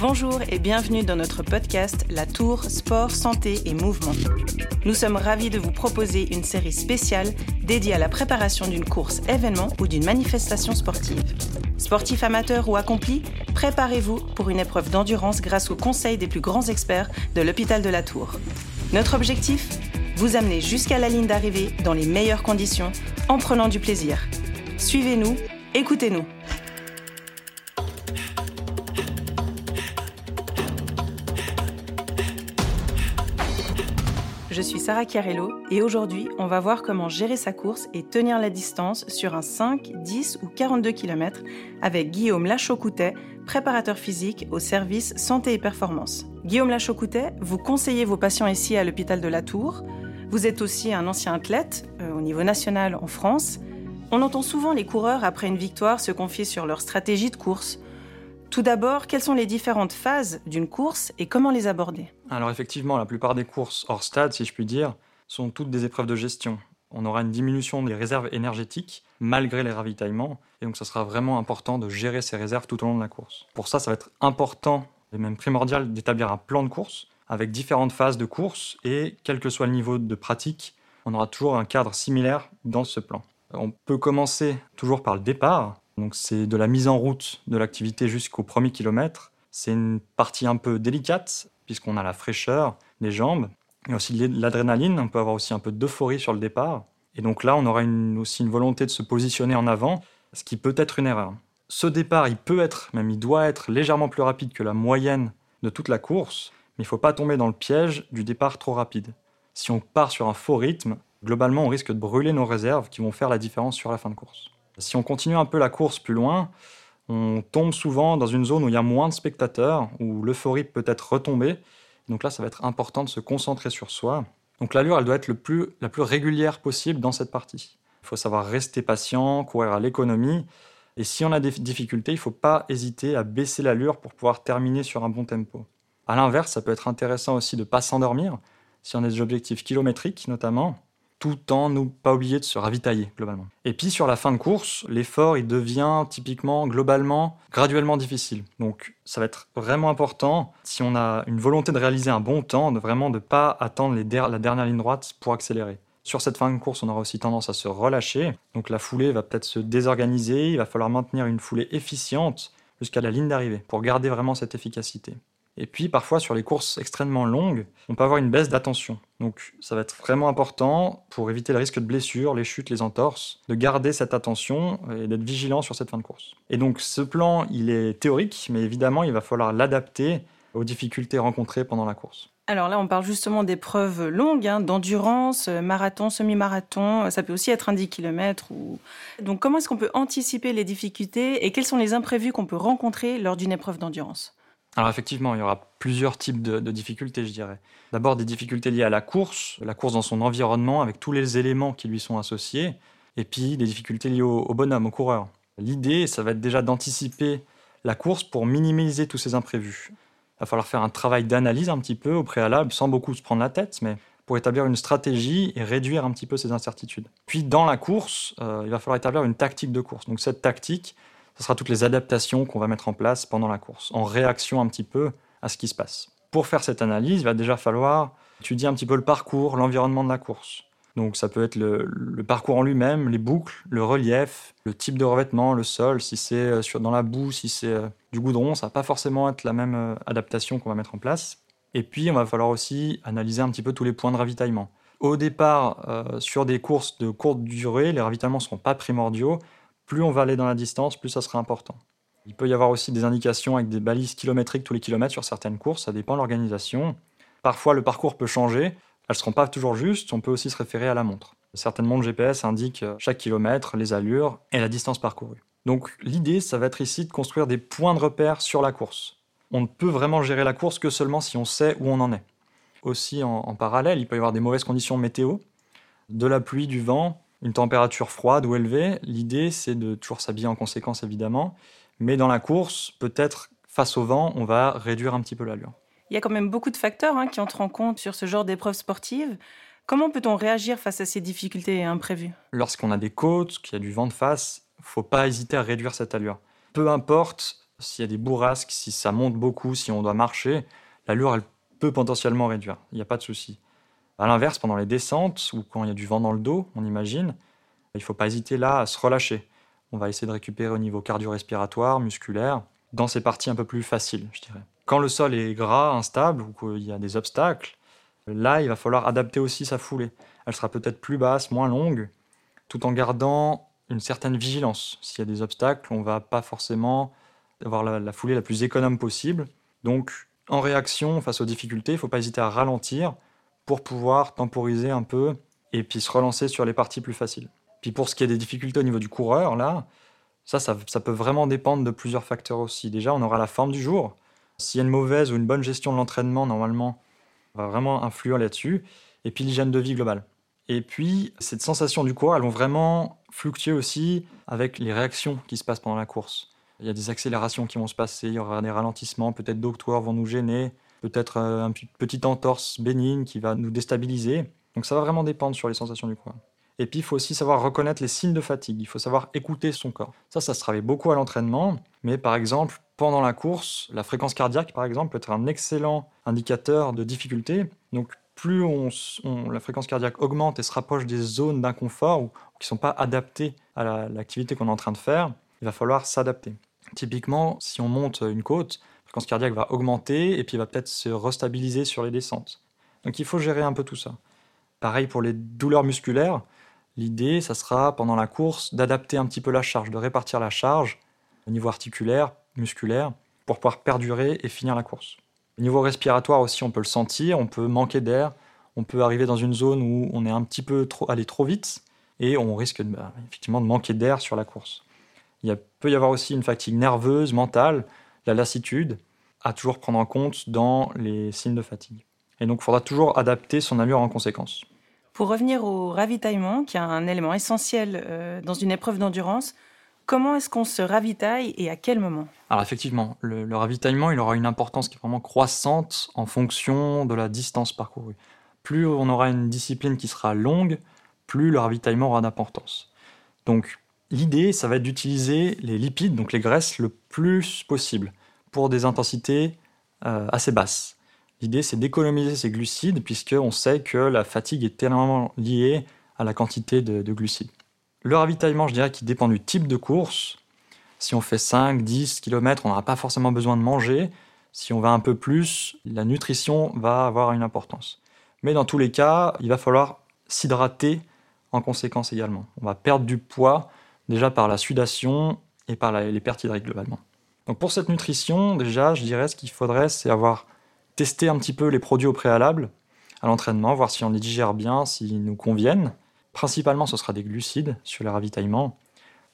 Bonjour et bienvenue dans notre podcast La Tour Sport, Santé et Mouvement. Nous sommes ravis de vous proposer une série spéciale dédiée à la préparation d'une course événement ou d'une manifestation sportive. Sportifs amateurs ou accomplis, préparez-vous pour une épreuve d'endurance grâce aux conseils des plus grands experts de l'hôpital de la Tour. Notre objectif Vous amener jusqu'à la ligne d'arrivée dans les meilleures conditions en prenant du plaisir. Suivez-nous, écoutez-nous. Je suis Sarah Chiarello et aujourd'hui, on va voir comment gérer sa course et tenir la distance sur un 5, 10 ou 42 km avec Guillaume Lachaucoutet, préparateur physique au service santé et performance. Guillaume Lachaucoutet, vous conseillez vos patients ici à l'hôpital de la Tour. Vous êtes aussi un ancien athlète euh, au niveau national en France. On entend souvent les coureurs après une victoire se confier sur leur stratégie de course, tout d'abord, quelles sont les différentes phases d'une course et comment les aborder? Alors effectivement, la plupart des courses hors stade, si je puis dire, sont toutes des épreuves de gestion. On aura une diminution des réserves énergétiques malgré les ravitaillements, et donc ça sera vraiment important de gérer ces réserves tout au long de la course. Pour ça, ça va être important et même primordial d'établir un plan de course avec différentes phases de course, et quel que soit le niveau de pratique, on aura toujours un cadre similaire dans ce plan. On peut commencer toujours par le départ, donc c'est de la mise en route de l'activité jusqu'au premier kilomètre. C'est une partie un peu délicate puisqu'on a la fraîcheur des jambes et aussi l'adrénaline. On peut avoir aussi un peu d'euphorie sur le départ. Et donc là, on aura aussi une volonté de se positionner en avant, ce qui peut être une erreur. Ce départ, il peut être, même il doit être légèrement plus rapide que la moyenne de toute la course, mais il ne faut pas tomber dans le piège du départ trop rapide. Si on part sur un faux rythme, globalement, on risque de brûler nos réserves qui vont faire la différence sur la fin de course. Si on continue un peu la course plus loin, on tombe souvent dans une zone où il y a moins de spectateurs, où l'euphorie peut être retombée. Donc là, ça va être important de se concentrer sur soi. Donc l'allure, elle doit être la plus régulière possible dans cette partie. Il faut savoir rester patient, courir à l'économie. Et si on a des difficultés, il ne faut pas hésiter à baisser l'allure pour pouvoir terminer sur un bon tempo. À l'inverse, ça peut être intéressant aussi de ne pas s'endormir, si on a des objectifs kilométriques notamment tout en nous pas oublier de se ravitailler globalement. Et puis sur la fin de course, l'effort il devient typiquement globalement graduellement difficile. Donc ça va être vraiment important si on a une volonté de réaliser un bon temps, de vraiment de pas attendre la dernière ligne droite pour accélérer. Sur cette fin de course, on aura aussi tendance à se relâcher. Donc la foulée va peut-être se désorganiser, il va falloir maintenir une foulée efficiente jusqu'à la ligne d'arrivée pour garder vraiment cette efficacité. Et puis parfois sur les courses extrêmement longues, on peut avoir une baisse d'attention. Donc ça va être vraiment important pour éviter le risque de blessures, les chutes, les entorses, de garder cette attention et d'être vigilant sur cette fin de course. Et donc ce plan, il est théorique, mais évidemment, il va falloir l'adapter aux difficultés rencontrées pendant la course. Alors là, on parle justement d'épreuves longues, hein, d'endurance, euh, marathon, semi-marathon, ça peut aussi être un 10 km. Donc comment est-ce qu'on peut anticiper les difficultés et quels sont les imprévus qu'on peut rencontrer lors d'une épreuve d'endurance? Alors effectivement, il y aura plusieurs types de, difficultés, je dirais. D'abord des difficultés liées à la course, la course dans son environnement avec tous les éléments qui lui sont associés, et puis des difficultés liées au, bonhomme, au coureur. L'idée, ça va être déjà d'anticiper la course pour minimiser tous ces imprévus. Il va falloir faire un travail d'analyse un petit peu au préalable, sans beaucoup se prendre la tête, mais pour établir une stratégie et réduire un petit peu ces incertitudes. Puis dans la course, euh, il va falloir établir une tactique de course. Donc cette tactique, ce sera toutes les adaptations qu'on va mettre en place pendant la course, en réaction un petit peu à ce qui se passe. Pour faire cette analyse, il va déjà falloir étudier un petit peu le parcours, l'environnement de la course. Donc ça peut être le, parcours en lui-même, les boucles, le relief, le type de revêtement, le sol, si c'est euh, dans la boue, si c'est euh, du goudron, ça va pas forcément être la même euh, adaptation qu'on va mettre en place. Et puis, on va falloir aussi analyser un petit peu tous les points de ravitaillement. Au départ, sur des courses de courte durée, les ravitaillements ne seront pas primordiaux, plus on va aller dans la distance, plus ça sera important. Il peut y avoir aussi des indications avec des balises kilométriques tous les kilomètres sur certaines courses, ça dépend de l'organisation. Parfois, le parcours peut changer, elles ne seront pas toujours justes, on peut aussi se référer à la montre. Certaines montres GPS indiquent chaque kilomètre, les allures et la distance parcourue. Donc l'idée, ça va être ici de construire des points de repère sur la course. On ne peut vraiment gérer la course que seulement si on sait où on en est. Aussi, en, en parallèle, il peut y avoir des mauvaises conditions météo, de la pluie, du vent, une température froide ou élevée, l'idée c'est de toujours s'habiller en conséquence évidemment, mais dans la course, peut-être face au vent, on va réduire un petit peu l'allure. Il y a quand même beaucoup de facteurs hein, qui entrent en compte sur ce genre d'épreuve sportive. Comment peut-on réagir face à ces difficultés imprévues? Lorsqu'on a des côtes, qu'il y a du vent de face, faut pas hésiter à réduire cette allure. Peu importe S'il y a des bourrasques, si ça monte beaucoup, si on doit marcher, l'allure, elle peut potentiellement réduire. Il n'y a pas de souci. À l'inverse, pendant les descentes ou quand il y a du vent dans le dos, on imagine, il ne faut pas hésiter là à se relâcher. On va essayer de récupérer au niveau cardio-respiratoire, musculaire, dans ces parties un peu plus faciles, je dirais. Quand le sol est gras, instable ou qu'il y a des obstacles, là, il va falloir adapter aussi sa foulée. Elle sera peut-être plus basse, moins longue, tout en gardant une certaine vigilance. S'il y a des obstacles, on ne va pas forcément avoir la, la, foulée la plus économe possible. Donc, en réaction face aux difficultés, il ne faut pas hésiter à ralentir pour pouvoir temporiser un peu et puis se relancer sur les parties plus faciles. Puis pour ce qui est des difficultés au niveau du coureur, là, ça, ça, peut vraiment dépendre de plusieurs facteurs aussi. Déjà, on aura la forme du jour. S'il y a une mauvaise ou une bonne gestion de l'entraînement, normalement, va vraiment influer là-dessus. Et puis l'hygiène de vie globale. Et puis, cette sensation du coureur, elles vont vraiment fluctuer aussi avec les réactions qui se passent pendant la course. Il y a des accélérations qui vont se passer, il y aura des ralentissements, peut-être d'autres coureurs vont nous gêner, peut-être euh, un petit entorse bénigne qui va nous déstabiliser. Donc ça va vraiment dépendre sur les sensations du coureur. Et puis, il faut aussi savoir reconnaître les signes de fatigue. Il faut savoir écouter son corps. Ça, ça se travaille beaucoup à l'entraînement. Mais par exemple, pendant la course, la fréquence cardiaque, par exemple, peut être un excellent indicateur de difficulté. Donc, plus on, la fréquence cardiaque augmente et se rapproche des zones d'inconfort ou, qui ne sont pas adaptées à l'activité qu'on est en train de faire, il va falloir s'adapter. Typiquement, si on monte une côte, la fréquence cardiaque va augmenter et puis va peut-être se restabiliser sur les descentes. Donc il faut gérer un peu tout ça. Pareil pour les douleurs musculaires, L'idée, ça sera pendant la course d'adapter un petit peu la charge, de répartir la charge au niveau articulaire, musculaire, pour pouvoir perdurer et finir la course. Au niveau respiratoire aussi, on peut le sentir, on peut manquer d'air, on peut arriver dans une zone où on est un petit peu trop, allé trop vite et on risque bah, effectivement de manquer d'air sur la course. Il peut y avoir aussi une fatigue nerveuse, mentale, la lassitude, à toujours prendre en compte dans les signes de fatigue. Et donc, il faudra toujours adapter son allure en conséquence. Pour revenir au ravitaillement, qui est un élément essentiel euh, dans une épreuve d'endurance, comment est-ce qu'on se ravitaille et à quel moment? Alors effectivement, le, ravitaillement, il aura une importance qui est vraiment croissante en fonction de la distance parcourue. Plus on aura une discipline qui sera longue, plus le ravitaillement aura d'importance. Donc l'idée, ça va être d'utiliser les lipides, donc les graisses, le plus possible pour des intensités euh, assez basses. L'idée, c'est d'économiser ces glucides, puisqu'on sait que la fatigue est tellement liée à la quantité de, glucides. Le ravitaillement, je dirais qu'il dépend du type de course. Si on fait 5, 10 km, on n'aura pas forcément besoin de manger. Si on va un peu plus, la nutrition va avoir une importance. Mais dans tous les cas, il va falloir s'hydrater en conséquence également. On va perdre du poids déjà par la sudation et par les pertes hydriques globalement. Donc pour cette nutrition, déjà, je dirais ce qu'il faudrait, c'est avoir tester un petit peu les produits au préalable à l'entraînement, voir si on les digère bien, s'ils nous conviennent. Principalement, ce sera des glucides sur les ravitaillements.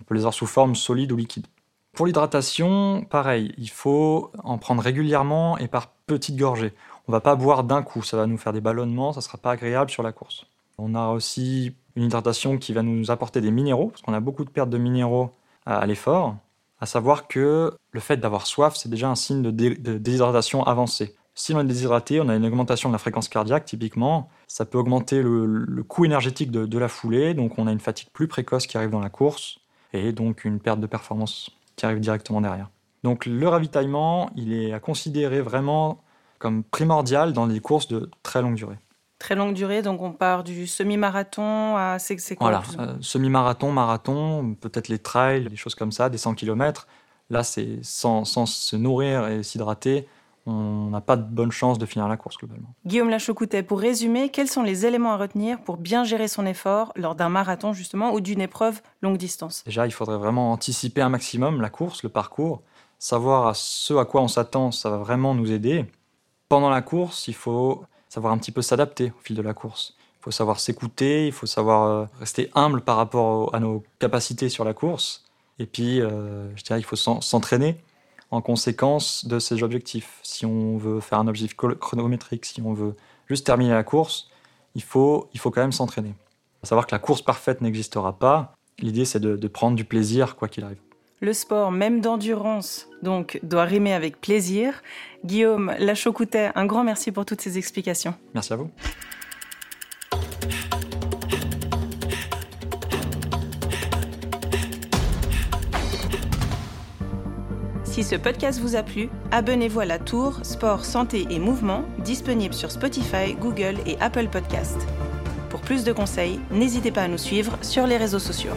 On peut les avoir sous forme solide ou liquide. Pour l'hydratation, pareil, il faut en prendre régulièrement et par petites gorgées. On ne va pas boire d'un coup, ça va nous faire des ballonnements, ça ne sera pas agréable sur la course. On a aussi une hydratation qui va nous apporter des minéraux, parce qu'on a beaucoup de pertes de minéraux à, l'effort. À savoir que le fait d'avoir soif, c'est déjà un signe de, de déshydratation avancée. Si on est déshydraté, on a une augmentation de la fréquence cardiaque typiquement. Ça peut augmenter le, coût énergétique de, la foulée, donc on a une fatigue plus précoce qui arrive dans la course et donc une perte de performance qui arrive directement derrière. Donc le ravitaillement, il est à considérer vraiment comme primordial dans les courses de très longue durée. Très longue durée, donc on part du semi-marathon à c'est quoi Voilà, euh, semi-marathon, marathon, peut-être les trails, des choses comme ça, des 100 km. Là, c'est sans se nourrir et s'hydrater, on n'a pas de bonne chance de finir la course globalement. Guillaume Lachocoutet, pour résumer, quels sont les éléments à retenir pour bien gérer son effort lors d'un marathon justement ou d'une épreuve longue distance? Déjà, il faudrait vraiment anticiper un maximum la course, le parcours, savoir à ce à quoi on s'attend, ça va vraiment nous aider. Pendant la course, il faut savoir un petit peu s'adapter au fil de la course. Il faut savoir s'écouter, il faut savoir euh, rester humble par rapport à nos capacités sur la course. Et puis, euh, je dirais, il faut s'entraîner en conséquence de ces objectifs. Si on veut faire un objectif chronométrique, si on veut juste terminer la course, il faut, il faut quand même s'entraîner. Savoir que la course parfaite n'existera pas. L'idée, c'est de prendre du plaisir, quoi qu'il arrive. Le sport, même d'endurance, donc, doit rimer avec plaisir. Guillaume Lachocoutet, un grand merci pour toutes ces explications. Merci à vous. Si Si ce podcast vous a plu, abonnez-vous à la Tour Sport, Santé et Mouvement, disponible sur Spotify, Google et Apple Podcasts. Pour plus de conseils, n'hésitez pas à nous suivre sur les réseaux sociaux.